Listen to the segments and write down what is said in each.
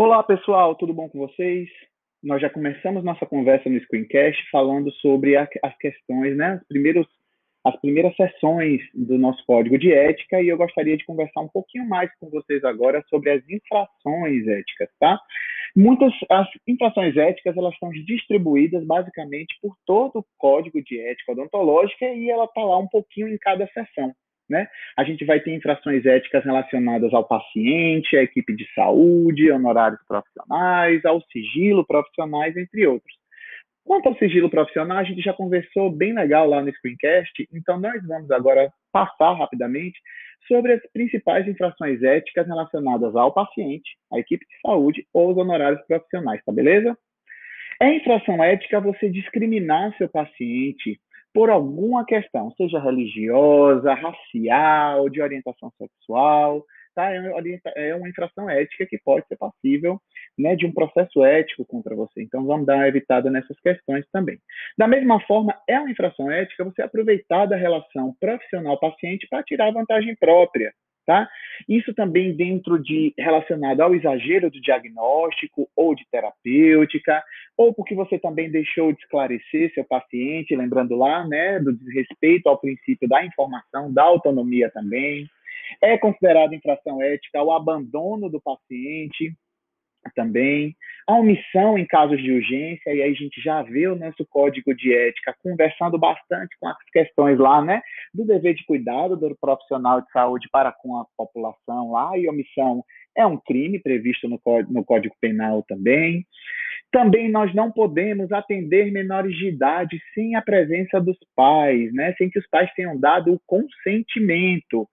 Olá, pessoal, tudo bom com vocês? Nós já começamos nossa conversa no Screencast falando sobre a, as questões, né, os primeiros, as primeiras sessões do nosso código de ética e eu gostaria de conversar um pouquinho mais com vocês agora sobre as infrações éticas, tá? Muitas as infrações éticas elas estão distribuídas basicamente por todo o código de ética odontológica e ela está lá um pouquinho em cada sessão. Né? A gente vai ter infrações éticas relacionadas ao paciente, à equipe de saúde, honorários profissionais, ao sigilo profissionais, entre outros. Quanto ao sigilo profissional, a gente já conversou bem legal lá no Screencast, então nós vamos agora passar rapidamente sobre as principais infrações éticas relacionadas ao paciente, à equipe de saúde ou os honorários profissionais, tá beleza? É infração ética você discriminar seu paciente por alguma questão, seja religiosa, racial, de orientação sexual, tá? É, é uma infração ética que pode ser passível né, de um processo ético contra você. Então, vamos dar uma evitada nessas questões também. Da mesma forma, é uma infração ética você aproveitar da relação profissional-paciente para tirar vantagem própria. Tá? Isso também dentro de relacionado ao exagero do diagnóstico ou de terapêutica, ou porque você também deixou de esclarecer seu paciente, lembrando lá, né, do desrespeito ao princípio da informação, da autonomia também. É considerado infração ética o abandono do paciente, também, a omissão em casos de urgência, e aí a gente já vê o nosso código de ética conversando bastante com as questões lá, né, do dever de cuidado do profissional de saúde para com a população lá, e omissão é um crime previsto no no código Penal também. Também nós não podemos atender menores de idade sem a presença dos pais, né, sem que os pais tenham dado o consentimento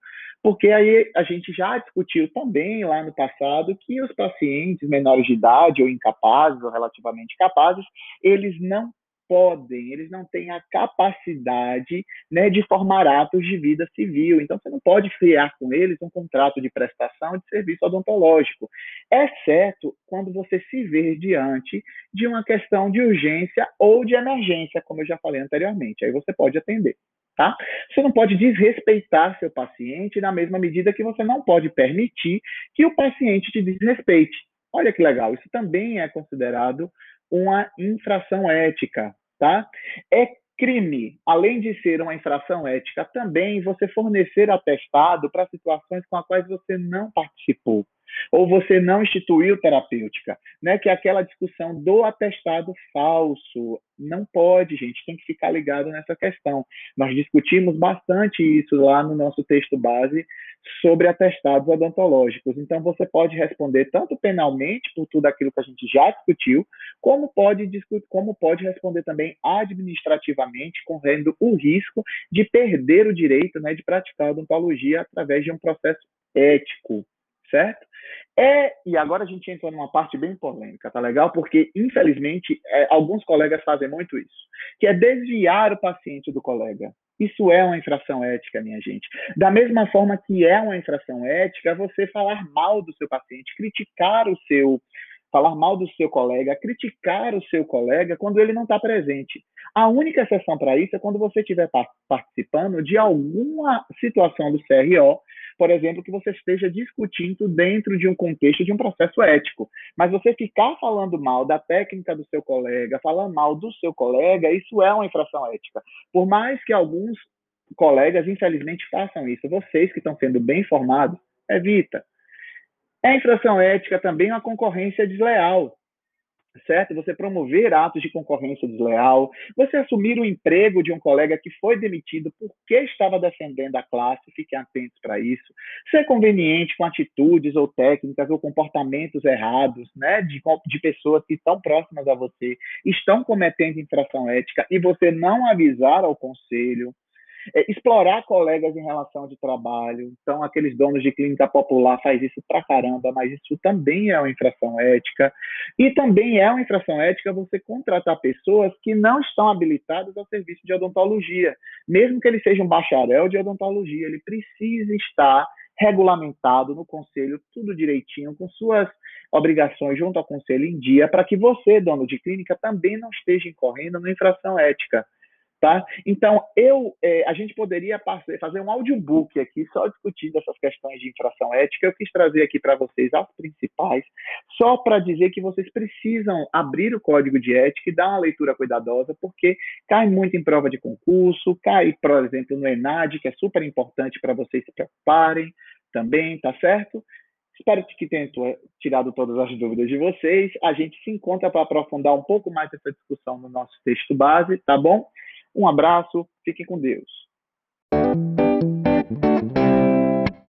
porque aí a gente já discutiu também lá no passado que os pacientes menores de idade ou incapazes ou relativamente capazes, eles não podem, eles não têm a capacidade né, de formar atos de vida civil. Então, você não pode criar com eles um contrato de prestação de serviço odontológico, exceto quando você se vê diante de uma questão de urgência ou de emergência, como eu já falei anteriormente. Aí você pode atender. Tá? Você não pode desrespeitar seu paciente na mesma medida que você não pode permitir que o paciente te desrespeite. Olha que legal, isso também é considerado uma infração ética, tá? É crime, além de ser uma infração ética, também você fornecer atestado para situações com as quais você não participou ou você não instituiu terapêutica, né? Que é aquela discussão do atestado falso. Não pode, gente, tem que ficar ligado nessa questão. Nós discutimos bastante isso lá no nosso texto base sobre atestados odontológicos. Então você pode responder tanto penalmente por tudo aquilo que a gente já discutiu, como pode discutir, como pode responder também administrativamente, correndo o risco de perder o direito, né, de praticar odontologia através de um processo ético certo? É, e agora a gente entra numa parte bem polêmica, tá legal? Porque, infelizmente, é, alguns colegas fazem muito isso, que é desviar o paciente do colega. Isso é uma infração ética, minha gente. Da mesma forma que é uma infração ética você falar mal do seu paciente, criticar o seu falar mal do seu colega, criticar o seu colega quando ele não está presente. A única exceção para isso é quando você estiver participando de alguma situação do CRO, por exemplo, que você esteja discutindo dentro de um contexto de um processo ético. Mas você ficar falando mal da técnica do seu colega, falar mal do seu colega, isso é uma infração ética. Por mais que alguns colegas, infelizmente, façam isso, vocês que estão sendo bem informados, evita. É infração ética também uma concorrência desleal, certo? Você promover atos de concorrência desleal, você assumir o emprego de um colega que foi demitido porque estava defendendo a classe, fiquem atentos para isso. Ser conveniente com atitudes ou técnicas ou comportamentos errados, né, de, de pessoas que estão próximas a você, estão cometendo infração ética e você não avisar ao conselho, é, explorar colegas em relação de trabalho. Então, aqueles donos de clínica popular faz isso pra caramba, mas isso também é uma infração ética. E também é uma infração ética você contratar pessoas que não estão habilitadas ao serviço de odontologia. Mesmo que ele seja um bacharel de odontologia, ele precisa estar regulamentado no conselho, tudo direitinho, com suas obrigações junto ao conselho em dia, para que você, dono de clínica, também não esteja incorrendo na infração ética tá? Então, eu, é, a gente poderia fazer um audiobook aqui só discutindo essas questões de infração ética. Eu quis trazer aqui para vocês as principais, só para dizer que vocês precisam abrir o código de ética e dar uma leitura cuidadosa, porque cai muito em prova de concurso, cai, por exemplo, no ENAD, que é super importante para vocês se preocuparem também, tá certo? Espero que tenha tirado todas as dúvidas de vocês. A gente se encontra para aprofundar um pouco mais essa discussão no nosso texto base, tá bom? Um abraço, fiquem com Deus.